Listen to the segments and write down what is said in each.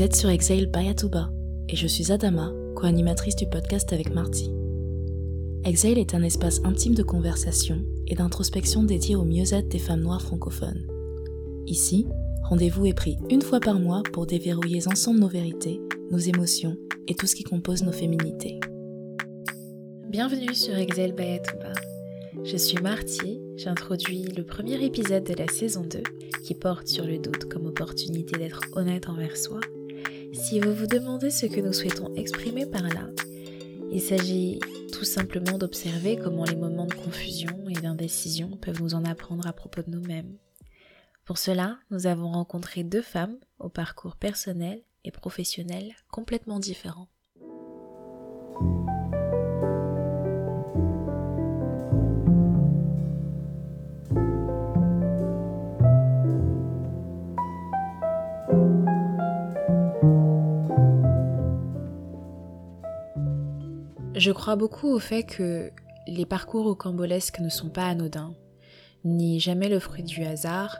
Vous êtes sur Exhale by Atuba et je suis Adama, co-animatrice du podcast avec Marty. Exhale est un espace intime de conversation et d'introspection dédié au mieux-être des femmes noires francophones. Ici, rendez-vous est pris une fois par mois pour déverrouiller ensemble nos vérités, nos émotions et tout ce qui compose nos féminités. Bienvenue sur Exhale by Atuba. Je suis Marty, j'introduis le premier épisode de la saison 2 qui porte sur le doute comme opportunité d'être honnête envers soi. Si vous vous demandez ce que nous souhaitons exprimer par là, il s'agit tout simplement d'observer comment les moments de confusion et d'indécision peuvent nous en apprendre à propos de nous-mêmes. Pour cela, nous avons rencontré deux femmes au parcours personnel et professionnel complètement différents. Je crois beaucoup au fait que les parcours rocambolesques ne sont pas anodins, ni jamais le fruit du hasard,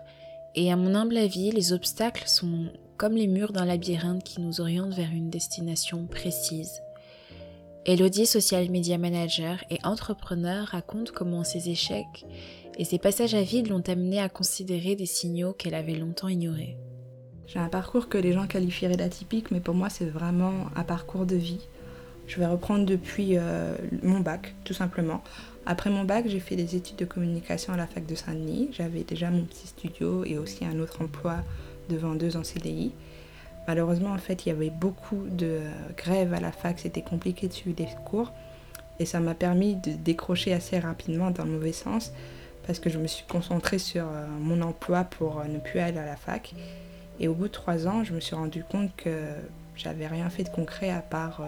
et à mon humble avis, les obstacles sont comme les murs d'un labyrinthe qui nous orientent vers une destination précise. Elodie, social media manager et entrepreneur, raconte comment ses échecs et ses passages à vide l'ont amenée à considérer des signaux qu'elle avait longtemps ignorés. J'ai un parcours que les gens qualifieraient d'atypique, mais pour moi c'est vraiment un parcours de vie. Je vais reprendre depuis euh, mon bac, tout simplement. Après mon bac, j'ai fait des études de communication à la fac de Saint-Denis. J'avais déjà mon petit studio et aussi un autre emploi de vendeuse en CDI. Malheureusement, en fait, il y avait beaucoup de grèves à la fac, c'était compliqué de suivre les cours. Et ça m'a permis de décrocher assez rapidement dans le mauvais sens parce que je me suis concentrée sur euh, mon emploi pour euh, ne plus aller à la fac. Et au bout de trois ans, je me suis rendu compte que j'avais rien fait de concret à part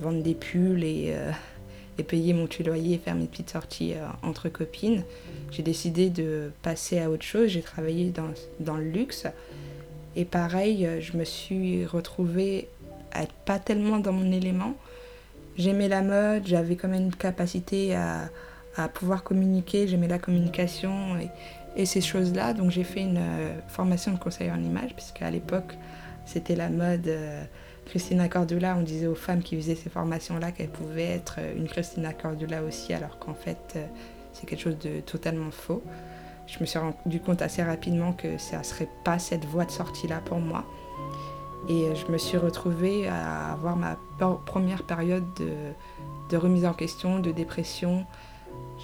vendre des pulls et, euh, payer mon loyer et faire mes petites sorties euh, entre copines. J'ai décidé de passer à autre chose. J'ai travaillé dans, dans, le luxe. Et pareil, euh, je me suis retrouvée à être pas tellement dans mon élément. J'aimais la mode, j'avais quand même une capacité à, à pouvoir communiquer, j'aimais la communication et, ces choses-là. Donc j'ai fait une formation de conseiller en image, puisqu'à l'époque, c'était la mode. Christina Cordula, on disait aux femmes qui faisaient ces formations-là qu'elles pouvaient être euh, une Christina Cordula aussi, alors qu'en fait, euh, c'est quelque chose de totalement faux. Je me suis rendu compte assez rapidement que ça ne serait pas cette voie de sortie-là pour moi. Et euh, je me suis retrouvée à avoir ma première période de, remise en question, de dépression.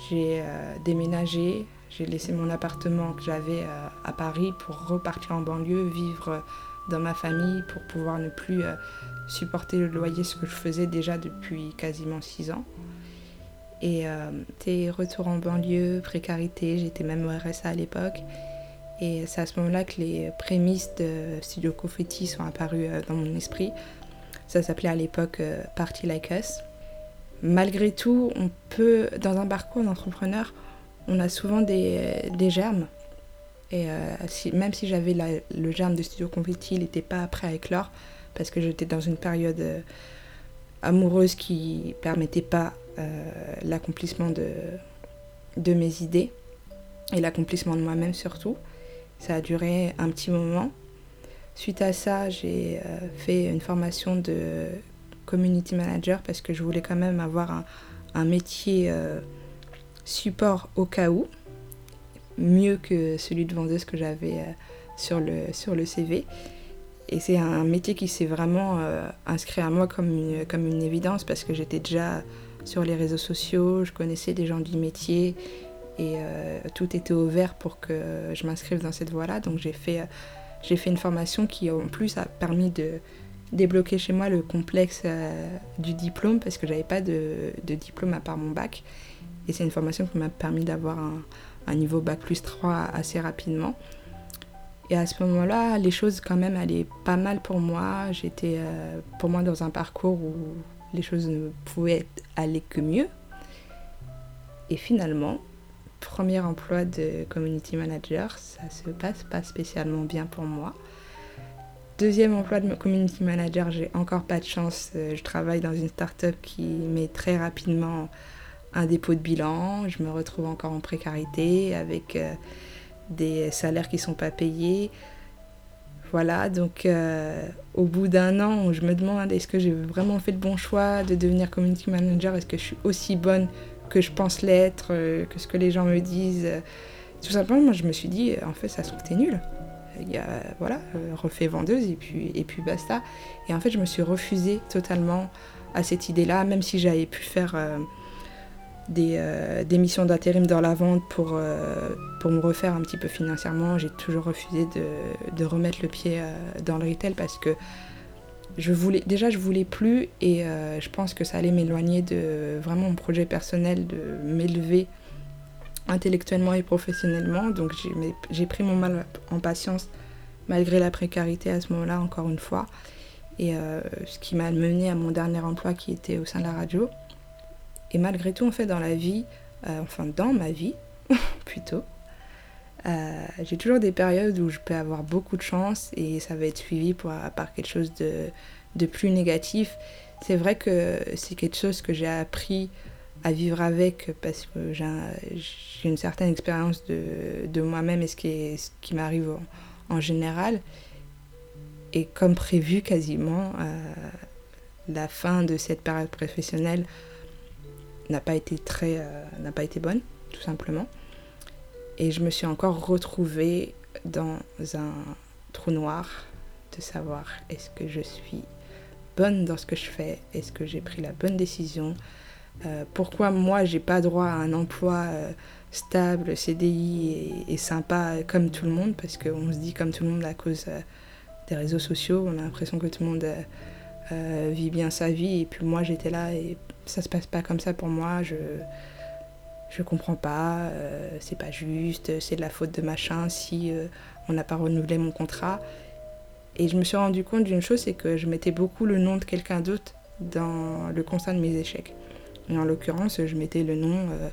J'ai déménagé, j'ai laissé mon appartement que j'avais à Paris pour repartir en banlieue, vivre dans ma famille pour pouvoir ne plus euh, supporter le loyer, ce que je faisais déjà depuis quasiment six ans. Et euh, retour en banlieue, précarité, j'étais même au RSA à l'époque. Et c'est à ce moment-là que les prémices de Studio Confetti sont apparues euh, dans mon esprit. Ça s'appelait à l'époque euh, Party Like Us. Malgré tout, on peut, dans un parcours d'entrepreneur, on a souvent des germes et euh, même si j'avais le germe de Studio Confetti, il n'était pas prêt à éclore parce que j'étais dans une période euh, amoureuse qui ne permettait pas euh, l'accomplissement de, mes idées et l'accomplissement de moi-même surtout. Ça a duré un petit moment. Suite à ça, j'ai fait une formation de community manager parce que je voulais quand même avoir un métier support au cas où mieux que celui de vendeuse que j'avais euh, sur, le, sur le CV. Et c'est un métier qui s'est vraiment euh, inscrit à moi comme une, comme une évidence parce que j'étais déjà sur les réseaux sociaux, je connaissais des gens du métier et euh, tout était ouvert pour que je m'inscrive dans cette voie-là. Donc j'ai fait, fait une formation qui en plus a permis de débloquer chez moi le complexe du diplôme parce que j'avais pas de, de, diplôme à part mon bac. Et c'est une formation qui m'a permis d'avoir un, un niveau bac plus 3 assez rapidement. Et à ce moment-là, les choses quand même allaient pas mal pour moi. J'étais euh, pour moi dans un parcours où les choses ne pouvaient aller que mieux. Et finalement, premier emploi de community manager, ça se passe pas spécialement bien pour moi. Deuxième emploi de community manager, j'ai encore pas de chance. Euh, je travaille dans une start-up qui met très rapidement un dépôt de bilan, je me retrouve encore en précarité avec euh, des salaires qui ne sont pas payés. voilà, donc au bout d'un an, je me demande est-ce que j'ai vraiment fait le bon choix de devenir community manager? Est-ce que je suis aussi bonne que je pense l'être, que ce que les gens me disent? Tout simplement, moi je me suis dit, en fait, ça se trouve t'es il y a, voilà, euh, refait vendeuse et puis, et puis basta. Et en fait, je me suis refusée totalement à cette idée-là, même si j'avais pu faire euh, des, euh, des, missions d'intérim dans la vente pour, pour me refaire un petit peu financièrement. J'ai toujours refusé de, de, remettre le pied dans le retail parce que je voulais, déjà, je voulais plus et je pense que ça allait m'éloigner de vraiment mon projet personnel, de m'élever intellectuellement et professionnellement. Donc j'ai pris mon mal en patience malgré la précarité à ce moment-là, encore une fois. Et euh, ce qui m'a mené à mon dernier emploi qui était au sein de la radio. Et malgré tout, en fait, dans la vie, euh, enfin dans ma vie, plutôt, euh, j'ai toujours des périodes où je peux avoir beaucoup de chance et ça va être suivi par quelque chose de, de plus négatif. C'est vrai que c'est quelque chose que j'ai appris à vivre avec parce que j'ai une certaine expérience de, de moi-même et ce qui, ce qui m'arrive en, général. Et comme prévu quasiment, euh, la fin de cette période professionnelle n'a pas été très euh, n'a pas été bonne tout simplement. Et je me suis encore retrouvée dans un trou noir de savoir est-ce que je suis bonne dans ce que je fais? Est-ce que j'ai pris la bonne décision? Euh, pourquoi moi j'ai pas droit à un emploi euh, stable, CDI et, sympa comme tout le monde, parce qu'on se dit comme tout le monde à cause des réseaux sociaux, on a l'impression que tout le monde vit bien sa vie, et puis moi j'étais là et ça se passe pas comme ça pour moi, je, je comprends pas, c'est pas juste, c'est de la faute de machin si on n'a pas renouvelé mon contrat. Et je me suis rendu compte d'une chose, c'est que je mettais beaucoup le nom de quelqu'un d'autre dans le constat de mes échecs. Et en l'occurrence, je mettais le nom euh,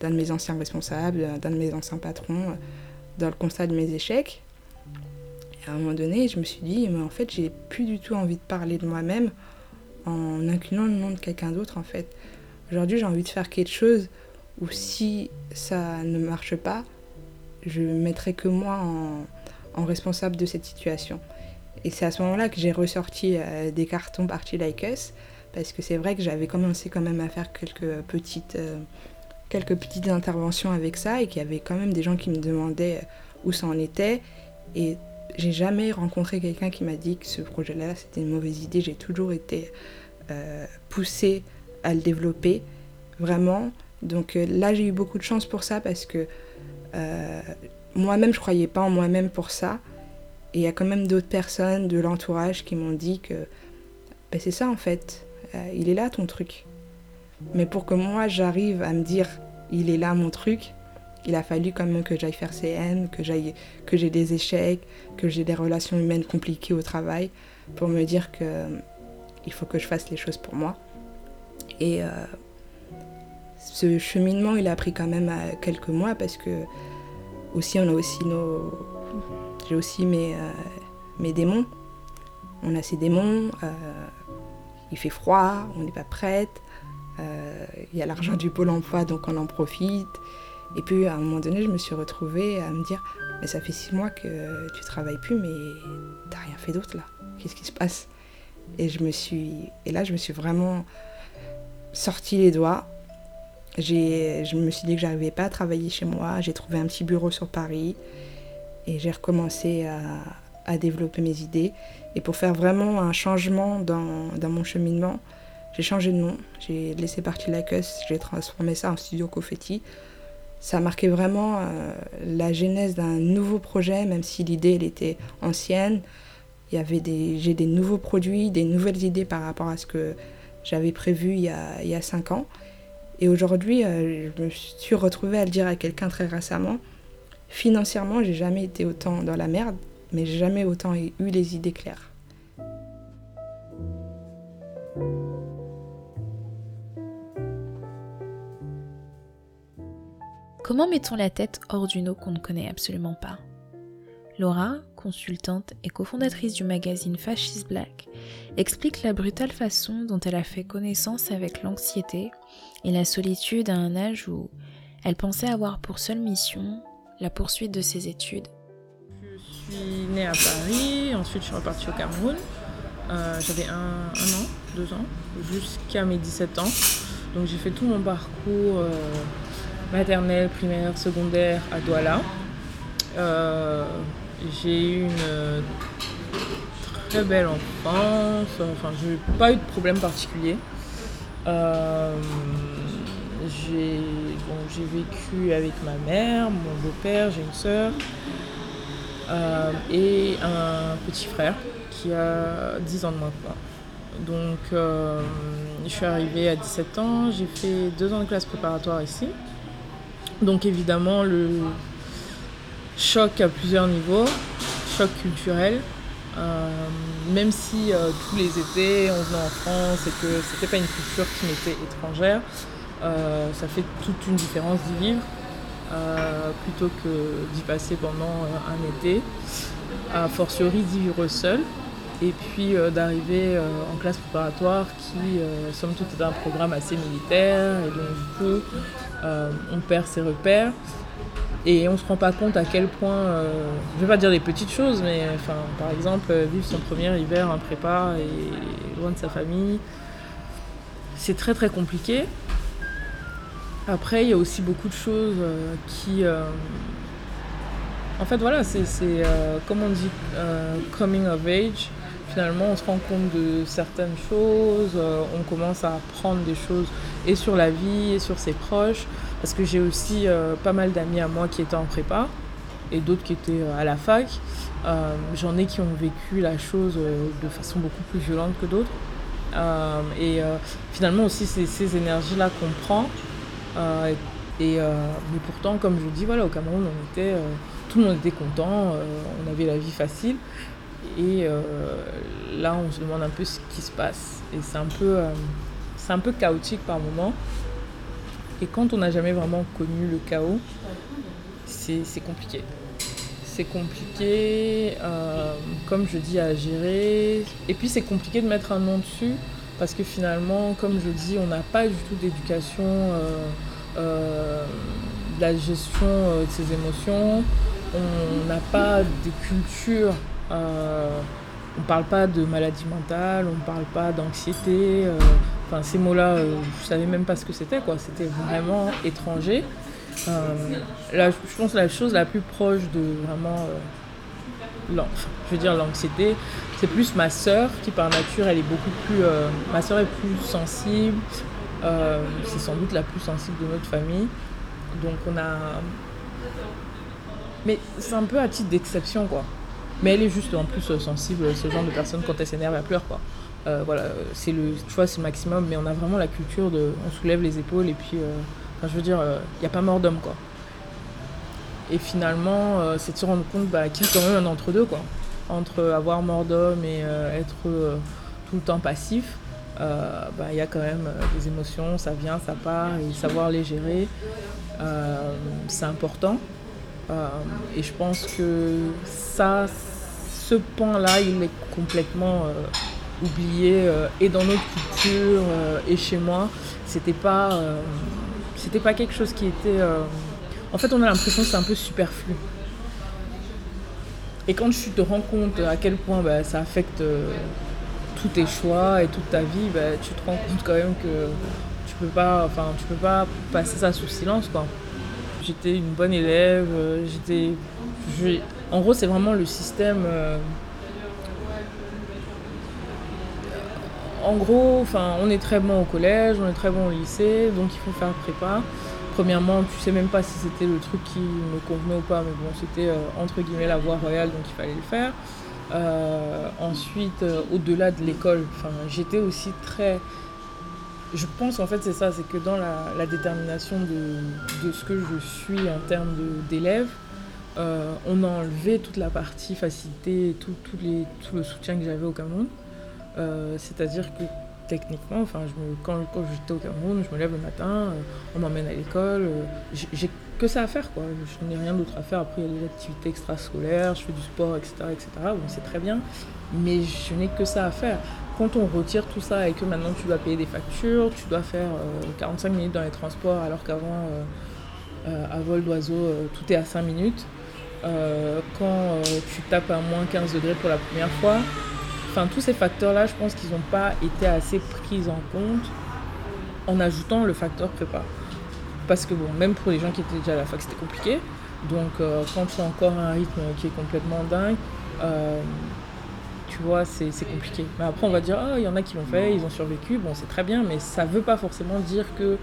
d'un de mes anciens responsables, d'un de mes anciens patrons euh, dans le constat de mes échecs. Et à un moment donné, je me suis dit, mais en fait, j'ai plus du tout envie de parler de moi-même en inclinant le nom de quelqu'un d'autre, en fait. Aujourd'hui, j'ai envie de faire quelque chose où si ça ne marche pas, je mettrai que moi en, responsable de cette situation. Et c'est à ce moment-là que j'ai ressorti euh, des cartons Party Like Us parce que c'est vrai que j'avais commencé quand même à faire quelques petites, euh, quelques petites interventions avec ça et qu'il y avait quand même des gens qui me demandaient où ça en était. Et j'ai jamais rencontré quelqu'un qui m'a dit que ce projet-là c'était une mauvaise idée. J'ai toujours été euh, poussée à le développer, vraiment. Donc euh, là j'ai eu beaucoup de chance pour ça parce que moi-même je croyais pas en moi-même pour ça. Et il y a quand même d'autres personnes de l'entourage qui m'ont dit que ben, c'est ça en fait. Euh, il est là ton truc. Mais pour que moi j'arrive à me dire il est là mon truc, il a fallu quand même que j'aille faire CM, que j'aille que j'ai des échecs, que j'ai des relations humaines compliquées au travail pour me dire que il faut que je fasse les choses pour moi. Et euh, ce cheminement, il a pris quand même euh, quelques mois parce que aussi on a aussi nos j'ai aussi mes, démons. On a ces démons il fait froid, on n'est pas prête, euh, il y a l'argent du pôle emploi donc on en profite. Et puis à un moment donné, je me suis retrouvée à me dire Mais ça fait six mois que tu travailles plus, mais t'as rien fait d'autre là. Qu'est-ce qui se passe? Et je me suis. Et là, je me suis vraiment sorti les doigts. Je me suis dit que j'arrivais pas à travailler chez moi. J'ai trouvé un petit bureau sur Paris et j'ai recommencé à, développer mes idées. Et pour faire vraiment un changement dans, dans mon cheminement, j'ai changé de nom. J'ai laissé partir la j'ai transformé ça en studio Confetti. Ça a marqué vraiment euh, la genèse d'un nouveau projet, même si l'idée était ancienne. Il y avait des, j'ai des nouveaux produits, des nouvelles idées par rapport à ce que j'avais prévu il y a, il cinq ans. Et aujourd'hui, euh, je me suis retrouvée à le dire à quelqu'un très récemment. Financièrement, j'ai jamais été autant dans la merde mais jamais autant eu les idées claires. Comment mettons la tête hors d'une eau qu'on ne connaît absolument pas Laura, consultante et cofondatrice du magazine Fascist Black, explique la brutale façon dont elle a fait connaissance avec l'anxiété et la solitude à un âge où elle pensait avoir pour seule mission la poursuite de ses études suis née à Paris, ensuite je suis repartie au Cameroun. Euh, j'avais un, an, deux ans, jusqu'à mes 17 ans. Donc j'ai fait tout mon parcours euh, maternel, primaire, secondaire à Douala. Euh, j'ai eu une très belle enfance, enfin j'ai pas eu de problème particulier. j'ai vécu avec ma mère, mon beau-père, j'ai une soeur et un petit frère qui a 10 ans de moins que moi. Donc, euh, je suis arrivée à 17 ans, j'ai fait deux ans de classe préparatoire ici. Donc, évidemment, le choc à plusieurs niveaux, choc culturel. Euh, même si euh, tous les étés on venait en France et que c'était pas une culture qui m'était étrangère, ça fait toute une différence d'y vivre plutôt que d'y passer pendant un été. A fortiori d'y vivre seul et puis euh, d'arriver euh, en classe préparatoire qui, euh, somme toute, est un programme assez militaire, et donc du on perd ses repères. Et on ne se rend pas compte à quel point, je ne vais pas dire des petites choses, mais enfin, par exemple, vivre son premier hiver en prépa et loin de sa famille, c'est très très compliqué. Après, il y a aussi beaucoup de choses qui. en fait, voilà, c'est, comme on dit, coming of age finalement on se rend compte de certaines choses, euh, on commence à apprendre des choses et sur la vie et sur ses proches, parce que j'ai aussi euh, pas mal d'amis à moi qui étaient en prépa et d'autres qui étaient euh, à la fac. J'en ai qui ont vécu la chose de façon beaucoup plus violente que d'autres. et finalement aussi c'est ces énergies-là qu'on prend. et, mais pourtant, comme je vous dis, voilà, au Cameroun, tout le monde était content, on avait la vie facile. Et euh, là, on se demande un peu ce qui se passe. Et c'est un peu, euh, c'est un peu chaotique par moment. Et quand on n'a jamais vraiment connu le chaos, c'est compliqué. C'est compliqué, euh, comme je dis, à gérer. Et puis c'est compliqué de mettre un nom dessus, parce que finalement, comme je dis, on n'a pas du tout d'éducation, de la gestion de ses émotions. On n'a pas de culture euh, on ne parle pas de maladie mentale, on ne parle pas d'anxiété. Euh, enfin, ces mots-là, euh, je ne savais même pas ce que c'était. quoi. C'était vraiment étranger. là, je pense que la chose la plus proche de vraiment l'anxiété, c'est plus ma sœur qui par nature elle est beaucoup plus, ma sœur est plus sensible, c'est sans doute la plus sensible de notre famille, donc on a, mais c'est un peu à titre d'exception quoi. Mais elle est juste en plus euh, sensible, ce genre de personne, quand elle s'énerve, elle pleure. Quoi. Euh, voilà, c'est le, tu vois, c'est le maximum, mais on a vraiment la culture de. On soulève les épaules et puis. Euh, enfin, je veux dire, il n'y a pas mort d'homme, quoi. Et finalement, c'est de se rendre compte bah, qu'il y a quand même un entre-deux, quoi. Entre avoir mort d'homme et être tout le temps passif, bah, il y a quand même des émotions, ça vient, ça part, et savoir les gérer, c'est important. Euh, et je pense que ça, ce point-là, il est complètement euh, oublié euh, et dans notre culture et chez moi. C'était pas, c'était pas quelque chose qui était. En fait, on a l'impression que c'est un peu superflu. Et quand tu te rends compte à quel point bah, ça affecte tous tes choix et toute ta vie, bah, tu te rends compte quand même que tu peux pas, enfin, tu peux pas passer ça sous silence, quoi j'étais une bonne élève, euh, j'étais... En gros, c'est vraiment le système... Euh, en gros, on est très bon au collège, on est très bon au lycée, donc il faut faire prépa. Premièrement, tu sais même pas si c'était le truc qui me convenait ou pas, mais bon, c'était euh, entre guillemets la voie royale, donc il fallait le faire. ensuite, au-delà de l'école, j'étais aussi très je pense en fait c'est ça, c'est que dans la, détermination de, ce que je suis en termes d'élève, euh, on a enlevé toute la partie facilité, tout, le soutien que j'avais au Cameroun. Euh, c'est-à-dire que techniquement, enfin, je me, quand, j'étais au Cameroun, je me lève le matin, euh, on m'emmène à l'école, j'ai que ça à faire. Je n'ai rien d'autre à faire. Après, il y a des activités extrascolaires, je fais du sport, etc. etc. Bon, c'est très bien, mais je n'ai que ça à faire quand on retire tout ça et que maintenant tu dois payer des factures, tu dois faire 45 euh, minutes dans les transports alors qu'avant, euh, euh, à vol d'oiseau, tout est à 5 minutes, quand tu tapes à moins 15 degrés pour la première fois. Enfin, tous ces facteurs-là, je pense qu'ils n'ont pas été assez pris en compte en ajoutant le facteur prépa. Parce que bon, même pour les gens qui étaient déjà à la fac, c'était compliqué. Donc quand tu as encore un rythme qui est complètement dingue, tu vois, c'est compliqué. Mais après, on va dire, ah, il y en a qui l'ont fait, ils ont survécu, bon, c'est très bien, mais ça ne veut pas forcément dire que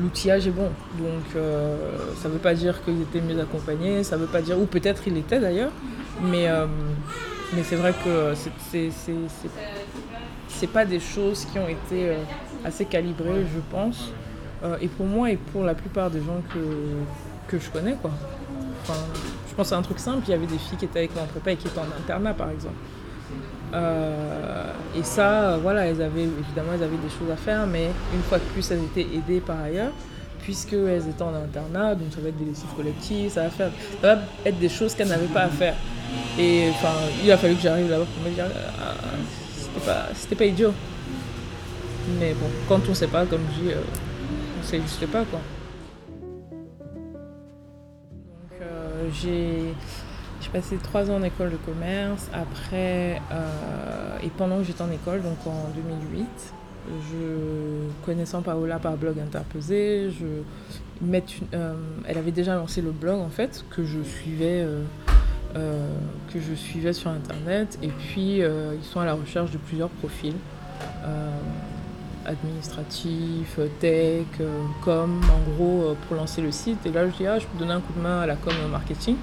l'outillage est bon. Donc euh, ça ne veut pas dire qu'ils étaient mieux accompagnés, ça veut pas dire, ou peut-être il était d'ailleurs, mais, euh, mais c'est vrai que c'est pas des choses qui ont été euh, assez calibrées, je pense. et pour moi et pour la plupart des gens que, que je connais, quoi. Je pense à un truc simple, il y avait des filles qui étaient avec moi en prépa et qui étaient en internat par exemple. Euh, et ça, voilà, elles avaient, évidemment, elles avaient des choses à faire, mais une fois de plus, elles étaient aidées par ailleurs, puisqu'elles étaient en internat, donc ça va être des lessives collectives, ça va, faire, ça va être des choses qu'elles n'avaient pas à faire. Et enfin, il a fallu que j'arrive là-bas pour me dire, ah, c'était pas, c'était pas idiot. Mais bon, quand on sait pas, comme je dis, euh, on sait juste pas, quoi. J'ai passé trois ans en école de commerce. Après, euh, et pendant que j'étais en école, donc en 2008, je connaissant Paola par blog interposé, je euh, elle avait déjà lancé le blog en fait que je suivais. Euh, que je suivais sur internet et puis ils sont à la recherche de plusieurs profils administratifs, tech, com en gros pour lancer le site et là je dis ah je peux donner un coup de main à la com marketing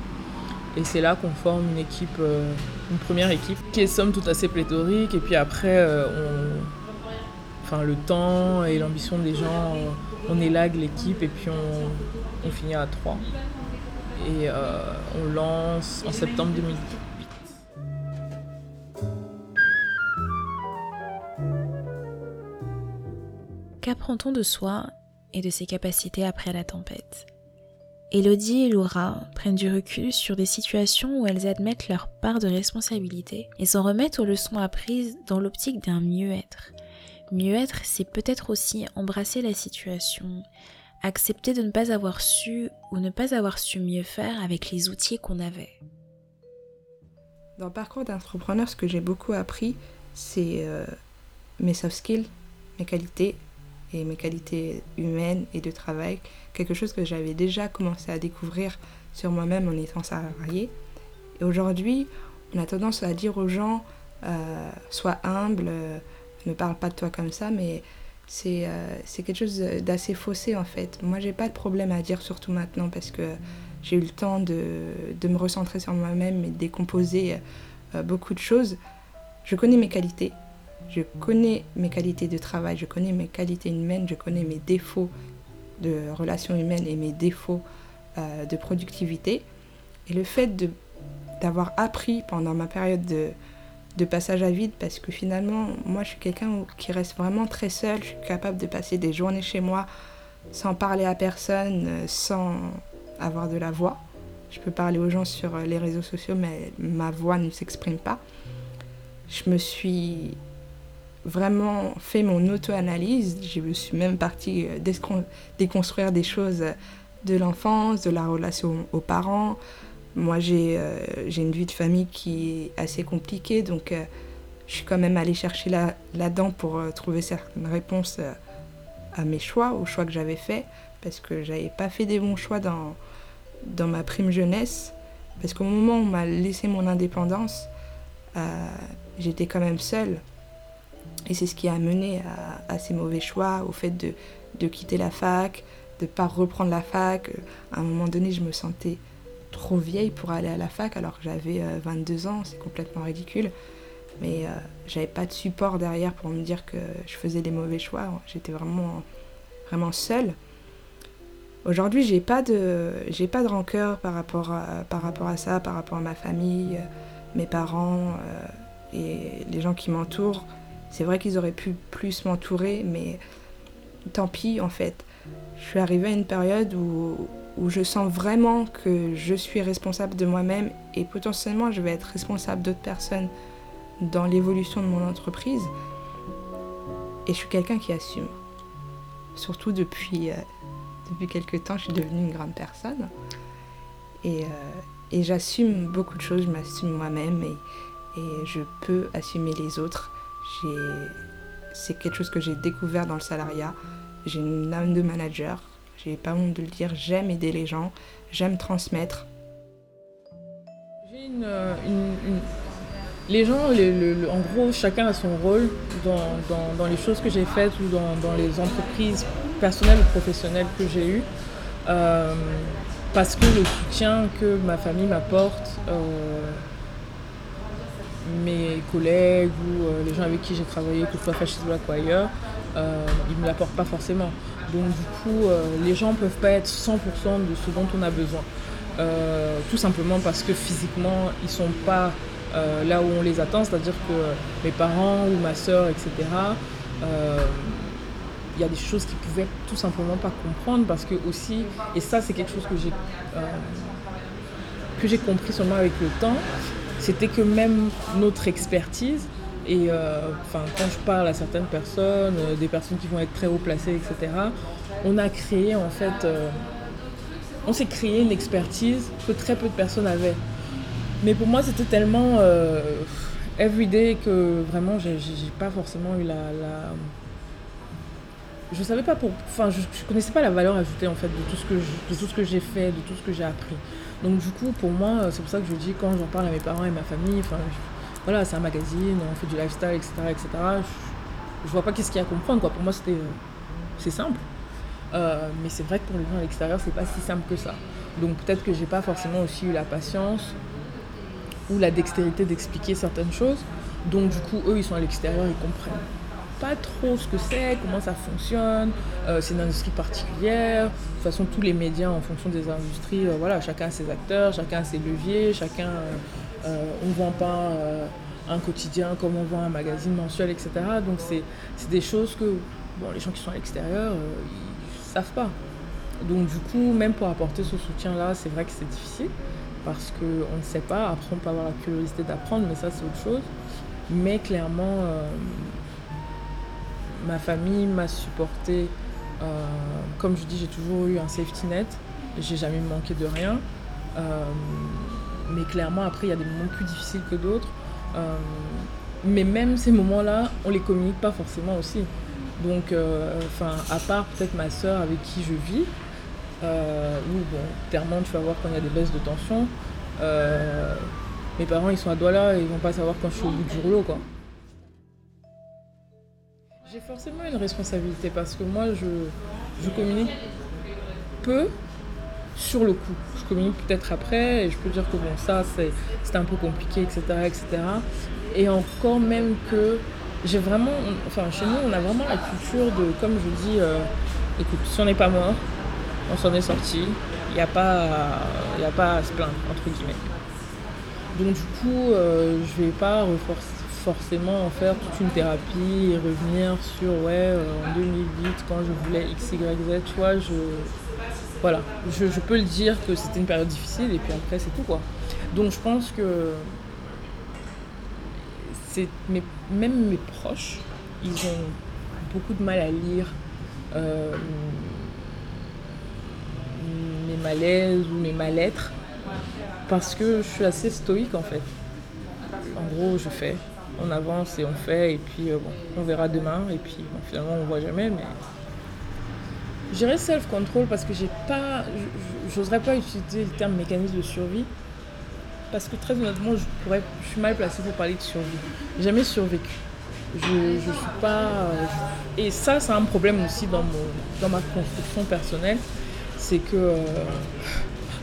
et c'est là qu'on forme une équipe, euh, une première équipe qui est somme toute assez pléthorique. Et puis après, euh, on... enfin, le temps et l'ambition des gens, on élague l'équipe et puis on, finit à trois. Et euh, on lance en septembre 2018. Qu'apprend-on de soi et de ses capacités après la tempête? Elodie et Laura prennent du recul sur des situations où elles admettent leur part de responsabilité et s'en remettent aux leçons apprises dans l'optique d'un mieux-être. Mieux-être, c'est peut-être aussi embrasser la situation, accepter de ne pas avoir su ou ne pas avoir su mieux faire avec les outils qu'on avait. Dans le parcours d'entrepreneur, ce que j'ai beaucoup appris, c'est euh, mes soft skills, mes qualités et mes qualités humaines et de travail quelque chose que j'avais déjà commencé à découvrir sur moi-même en étant salarié. Et aujourd'hui, on a tendance à dire aux gens, euh, sois humble, euh, ne parle pas de toi comme ça, mais c'est euh, quelque chose d'assez faussé en fait. Moi, j'ai pas de problème à dire, surtout maintenant, parce que j'ai eu le temps de, de, me recentrer sur moi-même et de décomposer beaucoup de choses. Je connais mes qualités, je connais mes qualités de travail, je connais mes qualités humaines, je connais mes défauts de relations humaines et mes défauts euh, de productivité. Et le fait d'avoir appris pendant ma période de, passage à vide, parce que finalement, moi je suis quelqu'un qui reste vraiment très seul, je suis capable de passer des journées chez moi sans parler à personne, euh, sans avoir de la voix. Je peux parler aux gens sur les réseaux sociaux, mais ma voix ne s'exprime pas. Je me suis vraiment fait mon auto-analyse. Je suis même partie euh, déconstruire des choses de l'enfance, de la relation aux parents. Moi, euh, j'ai une vie de famille qui est assez compliquée, donc euh, je suis quand même allée chercher là-dedans là pour trouver certaines réponses à mes choix, aux choix que j'avais faits, parce que j'avais pas fait des bons choix dans, dans ma prime jeunesse. Parce qu'au moment où on m'a laissé mon indépendance, j'étais quand même seule. Et c'est ce qui a mené à, ces mauvais choix, au fait de, de quitter la fac, de ne pas reprendre la fac. À un moment donné, je me sentais trop vieille pour aller à la fac alors que j'avais 22 euh, ans, c'est complètement ridicule. Mais euh, j'avais pas de support derrière pour me dire que je faisais des mauvais choix. J'étais vraiment, vraiment seule. Aujourd'hui, j'ai pas de, j'ai pas de rancœur par rapport à, par rapport à ça, par rapport à ma famille, euh, mes parents et les gens qui m'entourent. C'est vrai qu'ils auraient pu plus m'entourer, mais tant pis en fait. Je suis arrivée à une période où, je sens vraiment que je suis responsable de moi-même et potentiellement je vais être responsable d'autres personnes dans l'évolution de mon entreprise. Et je suis quelqu'un qui assume. Surtout depuis, euh, quelques temps, je suis devenue une grande personne. Et, et j'assume beaucoup de choses, je m'assume moi-même et je peux assumer les autres. C'est quelque chose que j'ai découvert dans le salariat. J'ai une âme de manager, j'ai pas honte de le dire, j'aime aider les gens, j'aime transmettre. Une, Les gens, en gros, chacun a son rôle dans, les choses que j'ai faites ou dans, dans, les entreprises personnelles ou professionnelles que j'ai eues. Euh, parce que le soutien que ma famille m'apporte, euh, mes collègues ou euh, les gens avec qui j'ai travaillé, que ce soit Fascist Black ou ailleurs, euh, ils ne me l'apportent pas forcément. Donc du coup, les gens ne peuvent pas être 100% de ce dont on a besoin. tout simplement parce que physiquement, ils ne sont pas là où on les attend, c'est-à-dire que mes parents ou ma soeur, etc., il y a des choses qu'ils pouvaient tout simplement pas comprendre parce que aussi, et ça c'est quelque chose que j'ai euh, que j'ai compris seulement avec le temps, c'était que même notre expertise, et euh, quand je parle à certaines personnes, euh, des personnes qui vont être très haut placées, etc., on a créé en fait, on s'est créé une expertise que très peu de personnes avaient. Mais pour moi c'était tellement everyday que vraiment j'ai pas forcément eu la je savais pas pour enfin je, connaissais pas la valeur ajoutée en fait de tout ce que j'ai fait de tout ce que j'ai appris donc du coup pour moi c'est pour ça que je dis quand j'en parle à mes parents et ma famille enfin voilà c'est un magazine on fait du lifestyle etc etc je, je vois pas qu'est-ce qu'il y a à comprendre pour moi c'était c'est simple. Euh, mais c'est vrai que pour les gens à l'extérieur c'est pas si simple que ça. Donc peut-être que j'ai pas forcément aussi eu la patience ou la dextérité d'expliquer certaines choses. Donc du coup eux ils sont à l'extérieur ils comprennent pas trop ce que c'est, comment ça fonctionne. Euh, c'est une industrie particulière. De toute façon, tous les médias, en fonction des industries, euh, voilà, chacun a ses acteurs, chacun a ses leviers, chacun. Euh, on ne vend pas un quotidien comme on vend un magazine mensuel, etc. Donc, c'est des choses que bon, les gens qui sont à l'extérieur, ils savent pas. Donc, du coup, même pour apporter ce soutien-là, c'est vrai que c'est difficile parce qu'on ne sait pas. Après, on peut avoir la curiosité d'apprendre, mais ça, c'est autre chose. Mais clairement, ma famille m'a supporté. Euh, comme je dis, j'ai toujours eu un safety net. J'ai jamais manqué de rien. Euh, mais clairement, après, il y a des moments plus difficiles que d'autres. Euh, mais même ces moments-là, on les communique pas forcément aussi. Donc, enfin, à part peut-être ma soeur avec qui je vis, où bon, clairement, tu vas voir quand il y a des baisses de tension. mes parents, ils sont à Douala et ils vont pas savoir quand je suis au bout du rouleau. J'ai forcément une responsabilité parce que moi, je, je communique peu sur le coup. Je communique peut-être après et je peux dire que bon, ça, c'est un peu compliqué, etc., etc. Et encore même que j'ai vraiment, enfin, chez nous, on a vraiment la culture de, comme je dis, euh, écoute, si on n'est pas mort, on s'en est sorti. Il n'y a, pas, a pas à se plaindre, entre guillemets. Donc du coup, euh, je vais pas reforcer forcément en faire toute une thérapie et revenir sur ouais euh, en 2008 quand je voulais X, Y, Z, tu vois, je voilà, je, peux le dire que c'était une période difficile et puis après c'est tout quoi. Donc je pense que c'est même mes proches, ils ont beaucoup de mal à lire euh, mes malaises ou mes mal-être parce que je suis assez stoïque en fait. En gros, je fais, on avance et on fait, et puis euh, bon, on verra demain, et puis finalement on voit jamais, mais. J'irais self-control parce que j'ai pas. J'oserais pas utiliser le terme mécanisme de survie. Parce que très honnêtement, je, pourrais, je suis mal placée pour parler de survie. Jamais survécu. Je, je suis pas. Euh, et ça, c'est un problème aussi dans ma construction personnelle. C'est que. Euh,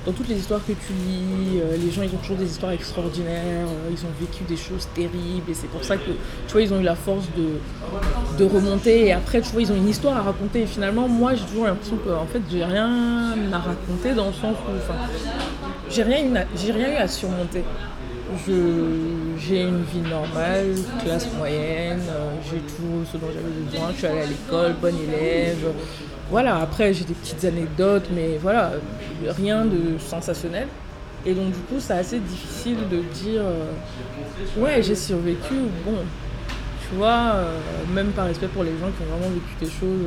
dans toutes les histoires que tu lis, euh, les gens ils ont toujours des histoires extraordinaires, euh, ils ont vécu des choses terribles et c'est pour ça que tu vois ils ont eu la force de, de remonter et après tu vois ils ont une histoire à raconter et finalement moi j'ai toujours l'impression que en fait j'ai rien à raconter dans le sens où enfin j'ai rien, j'ai rien eu à surmonter. J'ai une vie normale, classe moyenne, euh, j'ai tout ce dont j'avais besoin, je suis allée à l'école, bonne élève, voilà, après j'ai des petites anecdotes, mais voilà, rien de sensationnel. Et donc du coup, c'est assez difficile de dire, euh, ouais, j'ai survécu, bon, tu vois, euh, même par respect pour les gens qui ont vraiment vécu des choses,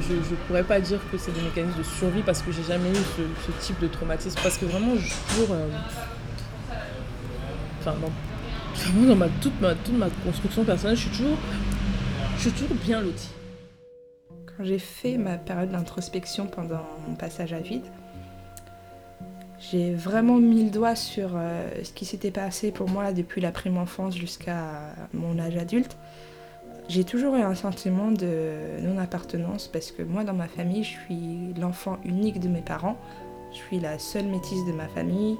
je ne pourrais pas dire que c'est des mécanismes de survie parce que j'ai jamais eu ce, type de traumatisme. Parce que vraiment, je suis toujours. Enfin, dans, dans toute, ma, toute ma construction personnelle, je suis toujours, je suis toujours bien lotie. Quand j'ai fait ma période d'introspection pendant mon passage à vide, j'ai vraiment mis le doigt sur euh, ce qui s'était passé pour moi depuis la prime enfance jusqu'à mon âge adulte. J'ai toujours eu un sentiment de non-appartenance parce que moi, dans ma famille, je suis l'enfant unique de mes parents. Je suis la seule métisse de ma famille.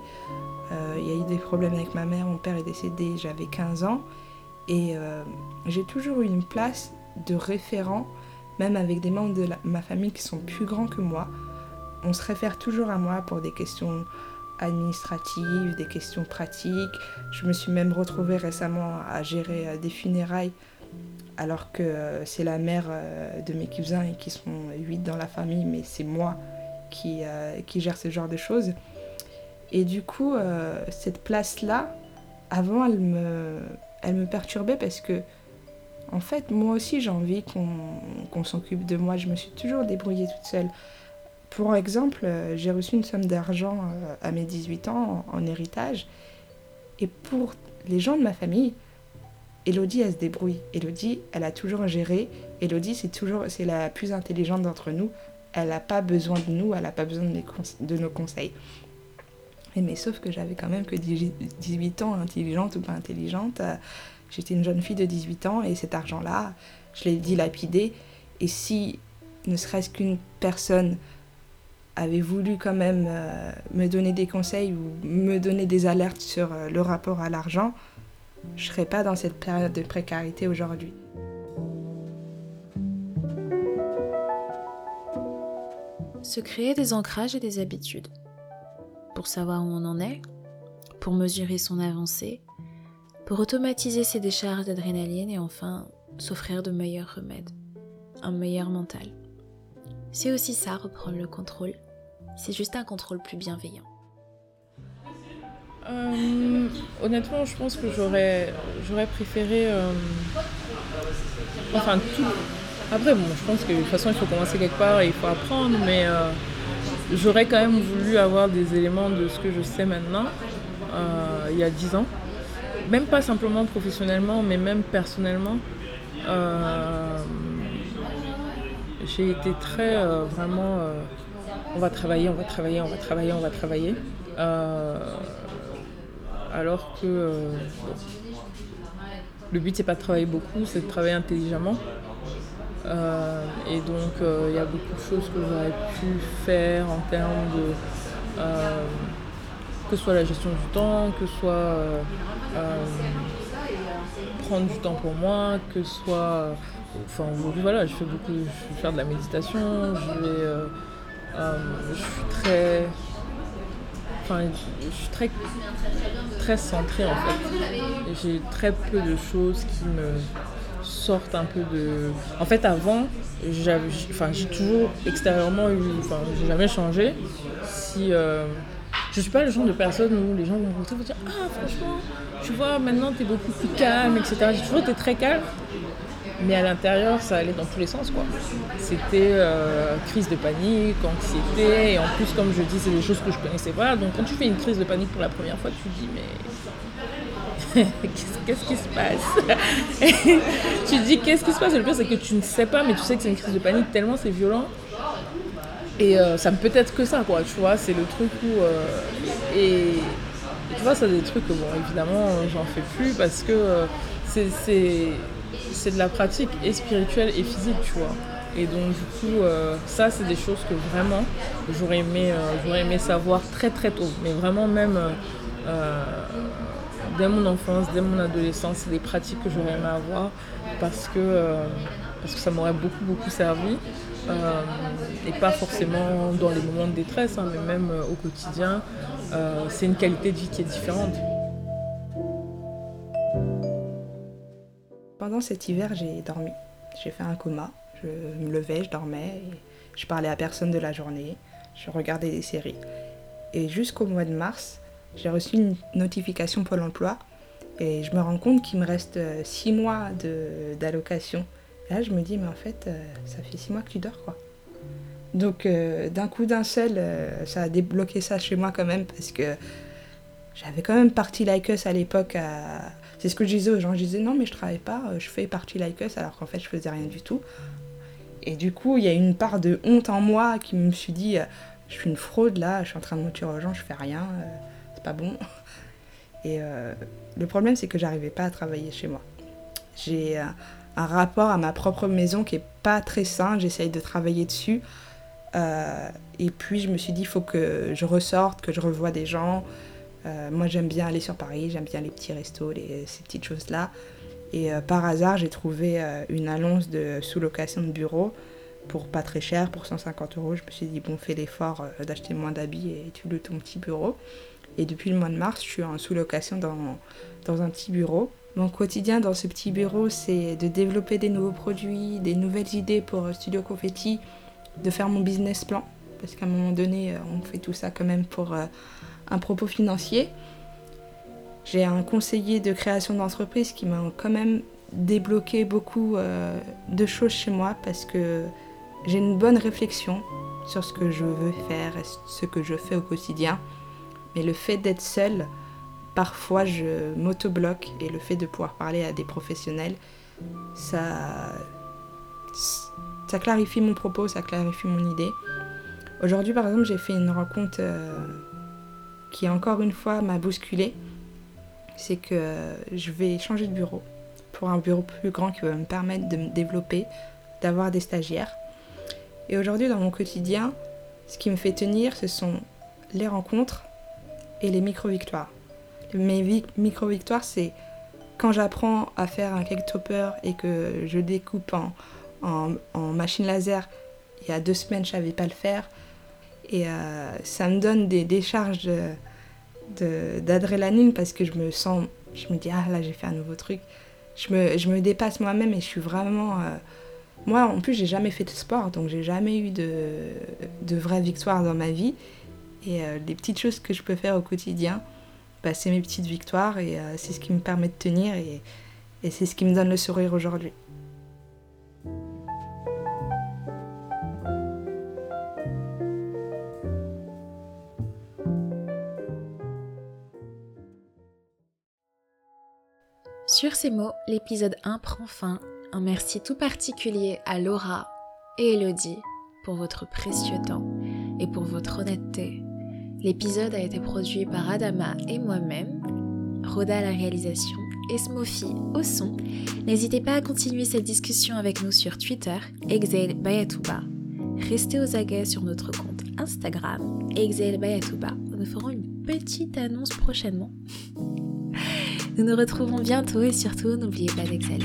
Euh, il y a eu des problèmes avec ma mère, mon père est décédé, j'avais 15 ans. Et euh, j'ai toujours eu une place de référent même avec des membres de ma famille qui sont plus grands que moi, on se réfère toujours à moi pour des questions administratives, des questions pratiques. Je me suis même retrouvée récemment à gérer euh, des funérailles alors que c'est la mère de mes cousins et qui sont huit dans la famille, mais c'est moi qui, qui gère ce genre de choses. Et du coup, cette place-là, avant, elle me, elle me perturbait parce que en fait, moi aussi, j'ai envie qu'on s'occupe de moi. Je me suis toujours débrouillée toute seule. Pour exemple, euh, j'ai reçu une somme d'argent euh, à mes 18 ans en, héritage. Et pour les gens de ma famille, Elodie, elle se débrouille. Elodie, elle a toujours géré. Elodie, c'est toujours c'est la plus intelligente d'entre nous. Elle n'a pas besoin de nous, elle n'a pas besoin de, nos conseils. Mais, sauf que j'avais quand même que 18 ans, intelligente ou pas intelligente. Euh, J'étais une jeune fille de 18 ans et cet argent-là, je l'ai dilapidé. Et si ne serait-ce qu'une personne avait voulu quand même euh, me donner des conseils ou me donner des alertes sur euh, le rapport à l'argent, je ne serais pas dans cette période de précarité aujourd'hui. Se créer des ancrages et des habitudes. Pour savoir où on en est, pour mesurer son avancée, pour automatiser ses décharges d'adrénaline et enfin s'offrir de meilleurs remèdes, un meilleur mental. C'est aussi ça, reprendre le contrôle. C'est juste un contrôle plus bienveillant. Euh, honnêtement, je pense que j'aurais, préféré. Euh, enfin, tout. Après, bon, je pense que de toute façon, il faut commencer quelque part et il faut apprendre, mais euh, j'aurais quand même voulu avoir des éléments de ce que je sais maintenant, il y a 10 ans même pas simplement professionnellement, mais même personnellement, euh, j'ai été très euh, vraiment. Euh, on va travailler, on va travailler, on va travailler, on va travailler. alors que le but c'est pas de travailler beaucoup, c'est de travailler intelligemment. Et donc il y a beaucoup de choses que j'aurais pu faire en termes de que ce soit la gestion du temps, que ce soit euh, prendre du temps pour moi, que ce soit. Enfin, voilà, je fais beaucoup. Je vais faire de la méditation, je vais. Euh, euh, je suis très. Enfin, je suis très, très centrée en fait. J'ai très peu de choses qui me sortent un peu de. En fait, avant, j'ai toujours extérieurement eu. Enfin, j'ai jamais changé. Si. Je suis pas le genre de personne où les gens vont me dire Ah, franchement, tu vois, maintenant tu es beaucoup plus calme, etc. J'ai toujours été très calme, mais à l'intérieur, ça allait dans tous les sens, quoi. C'était euh, crise de panique, anxiété, et en plus, comme je dis, c'est des choses que je connaissais pas. Donc, quand tu fais une crise de panique pour la première fois, tu te dis Mais. Qu'est-ce qui se passe? Tu dis qu'est-ce qui se passe? Le pire c'est que tu ne sais pas, mais tu sais que c'est une crise de panique tellement c'est violent et euh, ça me peut être que ça, quoi, tu vois, c'est le truc où... Euh, et, tu vois, c'est des trucs que, bon, évidemment, j'en fais plus parce que euh, c'est de la pratique et spirituelle et physique, tu vois. Et donc, du coup, ça, c'est des choses que vraiment, j'aurais aimé, j'aurais aimé savoir très très tôt. Mais vraiment, même dès mon enfance, dès mon adolescence, c'est des pratiques que j'aurais aimé avoir parce que, que ça m'aurait beaucoup, beaucoup servi. Euh, et pas forcément dans les moments de détresse, hein, mais même euh, au quotidien, euh, c'est une qualité de vie qui est différente. Pendant cet hiver, j'ai dormi. J'ai fait un coma. Je me levais, je dormais, je parlais à personne de la journée, je regardais des séries. Et jusqu'au mois de mars, j'ai reçu une notification Pôle emploi et je me rends compte qu'il me reste six mois d'allocation là, je me dis, mais en fait, euh, ça fait six mois que tu dors, quoi. Donc, euh, d'un coup d'un seul, euh, ça a débloqué ça chez moi quand même, parce que j'avais quand même parti like us à l'époque. C'est ce que je disais aux gens. Je disais, non, mais je travaille pas, je fais partie like us, alors qu'en fait, je faisais rien du tout. Et du coup, il y a une part de honte en moi qui me suis dit, je suis une fraude là, je suis en train de mentir aux gens, je fais rien, pas bon. Et le problème, c'est que j'arrivais pas à travailler chez moi. J'ai un rapport à ma propre maison qui est pas très sain. J'essaye de travailler dessus. Euh, et puis je me suis dit, faut que je ressorte, que je revoie des gens. Euh, moi, j'aime bien aller sur Paris, j'aime bien les petits restos, les, ces petites choses-là. Et euh, par hasard, j'ai trouvé une annonce de sous-location de bureau pour pas très cher, pour 150 euros. Je me suis dit, bon, fais l'effort d'acheter moins d'habits et tu loues ton petit bureau. Et depuis le mois de mars, je suis en sous-location dans, dans un petit bureau mon quotidien dans ce petit bureau, c'est de développer des nouveaux produits, des nouvelles idées pour Studio Confetti, de faire mon business plan, parce qu'à un moment donné, euh, on fait tout ça quand même pour euh, un propos financier. J'ai un conseiller de création d'entreprise qui m'a quand même débloqué beaucoup euh, de choses chez moi, parce que j'ai une bonne réflexion sur ce que je veux faire et ce que je fais au quotidien. Mais le fait d'être seule, parfois je m'auto-bloque et le fait de pouvoir parler à des professionnels, ça, ça clarifie mon propos, ça clarifie mon idée. Aujourd'hui, par exemple, j'ai fait une rencontre euh, qui, encore une fois, m'a bousculée. C'est que je vais changer de bureau pour un bureau plus grand qui va me permettre de me développer, d'avoir des stagiaires. Et aujourd'hui, dans mon quotidien, ce qui me fait tenir, ce sont les rencontres et les micro-victoires. Mes micro-victoires, c'est quand j'apprends à faire un cake topper et que je découpe en, machine laser. Il y a deux semaines, je savais pas le faire. Et euh, ça me donne des décharges d'adrénaline parce que je me sens, je me dis, ah là, j'ai fait un nouveau truc. Je me, dépasse moi-même et je suis vraiment. Euh, moi, en plus, j'ai jamais fait de sport, donc j'ai jamais eu de, de vraies victoires dans ma vie. Et euh, les petites choses que je peux faire au quotidien, bah, c'est mes petites victoires et euh, c'est ce qui me permet de tenir et, et c'est ce qui me donne le sourire aujourd'hui. Sur ces mots, l'épisode 1 prend fin. Un merci tout particulier à Laura et Elodie pour votre précieux temps et pour votre honnêteté L'épisode a été produit par Adama et moi-même, Roda la réalisation et Smofi au son. N'hésitez pas à continuer cette discussion avec nous sur Twitter, Exhale Bayatuba. Restez aux aguets sur notre compte Instagram, Exhale Bayatuba. Nous ferons une petite annonce prochainement. Nous nous retrouvons bientôt et surtout n'oubliez pas d'exhaler.